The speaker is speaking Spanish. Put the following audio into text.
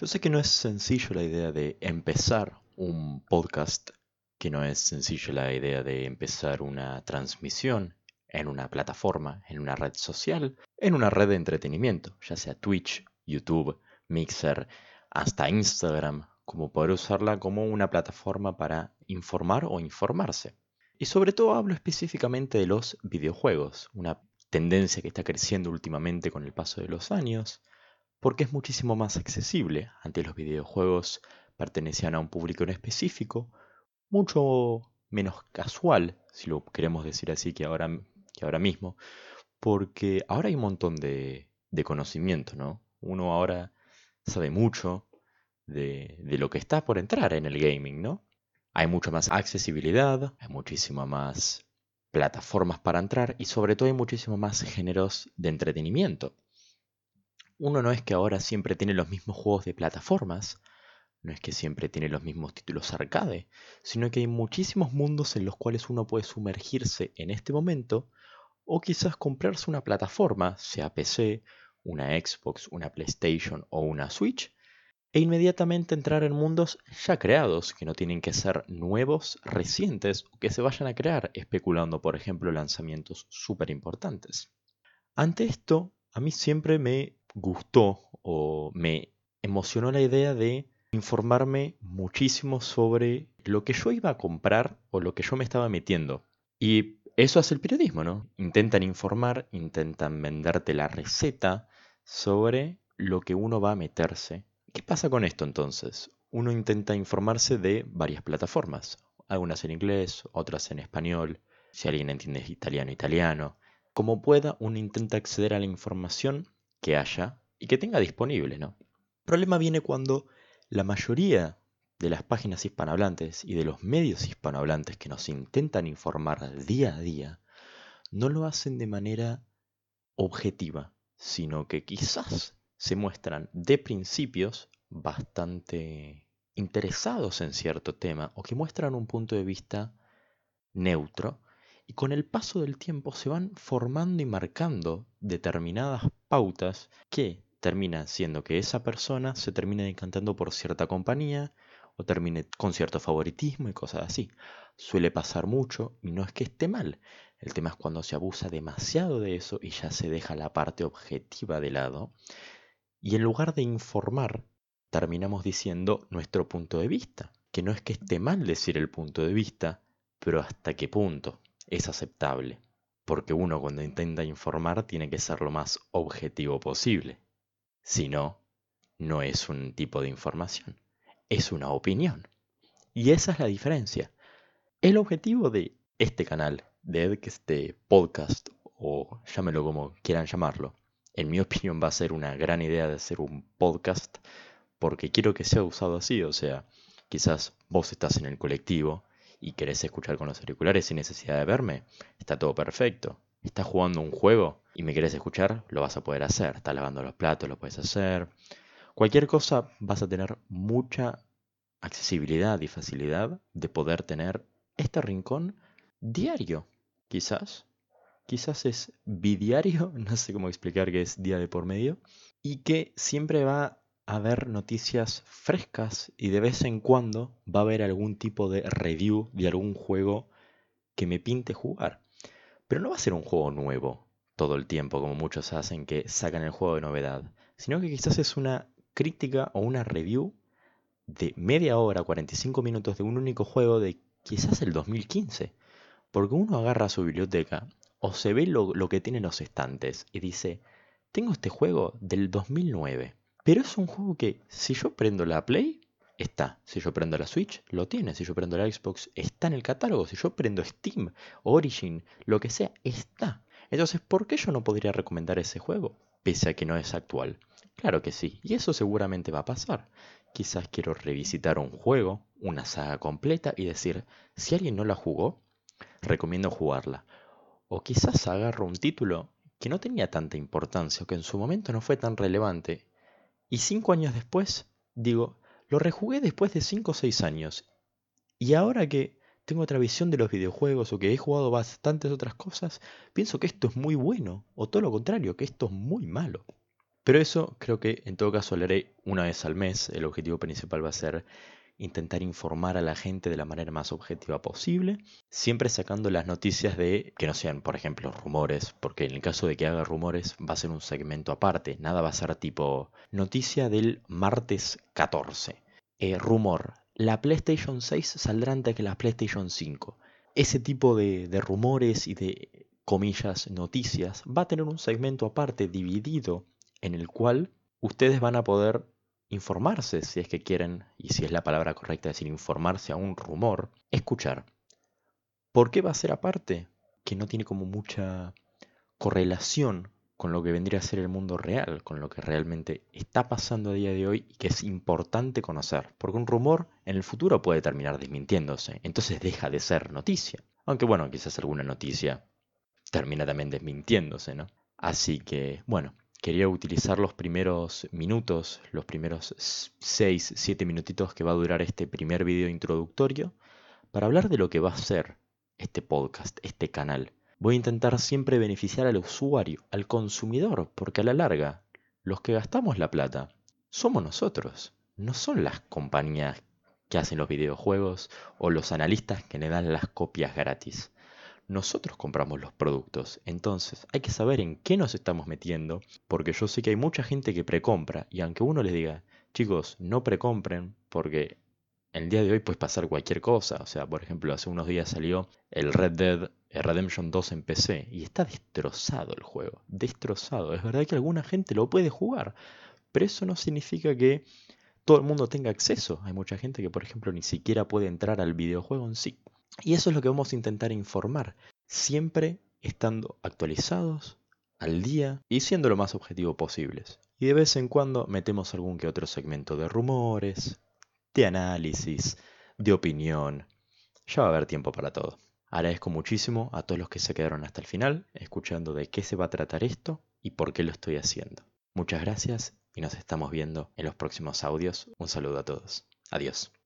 Yo sé que no es sencillo la idea de empezar un podcast, que no es sencillo la idea de empezar una transmisión en una plataforma, en una red social, en una red de entretenimiento, ya sea Twitch, YouTube, Mixer, hasta Instagram, como poder usarla como una plataforma para informar o informarse. Y sobre todo hablo específicamente de los videojuegos, una tendencia que está creciendo últimamente con el paso de los años, porque es muchísimo más accesible. Antes los videojuegos pertenecían a un público en específico, mucho menos casual, si lo queremos decir así, que ahora, que ahora mismo, porque ahora hay un montón de, de conocimiento, ¿no? Uno ahora sabe mucho de, de, lo que está por entrar en el gaming, ¿no? Hay mucha más accesibilidad, hay muchísima más plataformas para entrar y sobre todo hay muchísimo más géneros de entretenimiento uno no es que ahora siempre tiene los mismos juegos de plataformas, no es que siempre tiene los mismos títulos arcade, sino que hay muchísimos mundos en los cuales uno puede sumergirse en este momento o quizás comprarse una plataforma, sea PC, una Xbox, una PlayStation o una Switch, e inmediatamente entrar en mundos ya creados, que no tienen que ser nuevos, recientes o que se vayan a crear, especulando por ejemplo lanzamientos súper importantes. Ante esto, a mí siempre me gustó o me emocionó la idea de informarme muchísimo sobre lo que yo iba a comprar o lo que yo me estaba metiendo. Y eso hace el periodismo, ¿no? Intentan informar, intentan venderte la receta sobre lo que uno va a meterse. ¿Qué pasa con esto entonces? Uno intenta informarse de varias plataformas, algunas en inglés, otras en español, si alguien entiende italiano, italiano. Como pueda, uno intenta acceder a la información que haya y que tenga disponible, ¿no? El problema viene cuando la mayoría de las páginas hispanohablantes y de los medios hispanohablantes que nos intentan informar día a día no lo hacen de manera objetiva, sino que quizás se muestran de principios bastante interesados en cierto tema o que muestran un punto de vista neutro y con el paso del tiempo se van formando y marcando determinadas pautas que terminan siendo que esa persona se termine decantando por cierta compañía o termine con cierto favoritismo y cosas así. Suele pasar mucho y no es que esté mal. El tema es cuando se abusa demasiado de eso y ya se deja la parte objetiva de lado. Y en lugar de informar, terminamos diciendo nuestro punto de vista. Que no es que esté mal decir el punto de vista, pero hasta qué punto es aceptable, porque uno cuando intenta informar tiene que ser lo más objetivo posible. Si no, no es un tipo de información, es una opinión. Y esa es la diferencia. El objetivo de este canal, de este podcast, o llámelo como quieran llamarlo, en mi opinión va a ser una gran idea de hacer un podcast porque quiero que sea usado así, o sea, quizás vos estás en el colectivo y querés escuchar con los auriculares sin necesidad de verme, está todo perfecto. Estás jugando un juego y me querés escuchar, lo vas a poder hacer. Estás lavando los platos, lo puedes hacer. Cualquier cosa vas a tener mucha accesibilidad y facilidad de poder tener este rincón diario, quizás. Quizás es bidiario, no sé cómo explicar que es día de por medio, y que siempre va a ver noticias frescas y de vez en cuando va a haber algún tipo de review de algún juego que me pinte jugar. Pero no va a ser un juego nuevo todo el tiempo como muchos hacen que sacan el juego de novedad, sino que quizás es una crítica o una review de media hora, 45 minutos de un único juego de quizás el 2015. Porque uno agarra su biblioteca o se ve lo, lo que tiene en los estantes y dice, tengo este juego del 2009 pero es un juego que si yo prendo la Play, está. Si yo prendo la Switch, lo tiene. Si yo prendo la Xbox, está en el catálogo. Si yo prendo Steam, Origin, lo que sea, está. Entonces, ¿por qué yo no podría recomendar ese juego? Pese a que no es actual. Claro que sí, y eso seguramente va a pasar. Quizás quiero revisitar un juego, una saga completa y decir, si alguien no la jugó, recomiendo jugarla. O quizás agarro un título que no tenía tanta importancia o que en su momento no fue tan relevante y cinco años después, digo, lo rejugué después de cinco o seis años. Y ahora que tengo otra visión de los videojuegos o que he jugado bastantes otras cosas, pienso que esto es muy bueno, o todo lo contrario, que esto es muy malo. Pero eso creo que en todo caso lo haré una vez al mes. El objetivo principal va a ser intentar informar a la gente de la manera más objetiva posible, siempre sacando las noticias de que no sean, por ejemplo, rumores, porque en el caso de que haga rumores va a ser un segmento aparte, nada va a ser tipo noticia del martes 14. Eh, rumor, la PlayStation 6 saldrá antes que la PlayStation 5. Ese tipo de, de rumores y de comillas noticias va a tener un segmento aparte dividido en el cual ustedes van a poder informarse, si es que quieren, y si es la palabra correcta decir informarse a un rumor, escuchar. ¿Por qué va a ser aparte? Que no tiene como mucha correlación con lo que vendría a ser el mundo real, con lo que realmente está pasando a día de hoy y que es importante conocer, porque un rumor en el futuro puede terminar desmintiéndose, entonces deja de ser noticia. Aunque bueno, quizás alguna noticia termina también desmintiéndose, ¿no? Así que, bueno, quería utilizar los primeros minutos, los primeros 6, 7 minutitos que va a durar este primer video introductorio, para hablar de lo que va a ser este podcast, este canal. Voy a intentar siempre beneficiar al usuario, al consumidor, porque a la larga, los que gastamos la plata somos nosotros, no son las compañías que hacen los videojuegos o los analistas que le dan las copias gratis nosotros compramos los productos. Entonces hay que saber en qué nos estamos metiendo, porque yo sé que hay mucha gente que precompra y aunque uno les diga, chicos, no precompren, porque el día de hoy puede pasar cualquier cosa. O sea, por ejemplo, hace unos días salió el Red Dead Redemption 2 en PC y está destrozado el juego, destrozado. Es verdad que alguna gente lo puede jugar, pero eso no significa que todo el mundo tenga acceso. Hay mucha gente que, por ejemplo, ni siquiera puede entrar al videojuego en sí. Y eso es lo que vamos a intentar informar, siempre estando actualizados, al día y siendo lo más objetivo posibles. Y de vez en cuando metemos algún que otro segmento de rumores, de análisis, de opinión. Ya va a haber tiempo para todo. Agradezco muchísimo a todos los que se quedaron hasta el final, escuchando de qué se va a tratar esto y por qué lo estoy haciendo. Muchas gracias y nos estamos viendo en los próximos audios. Un saludo a todos. Adiós.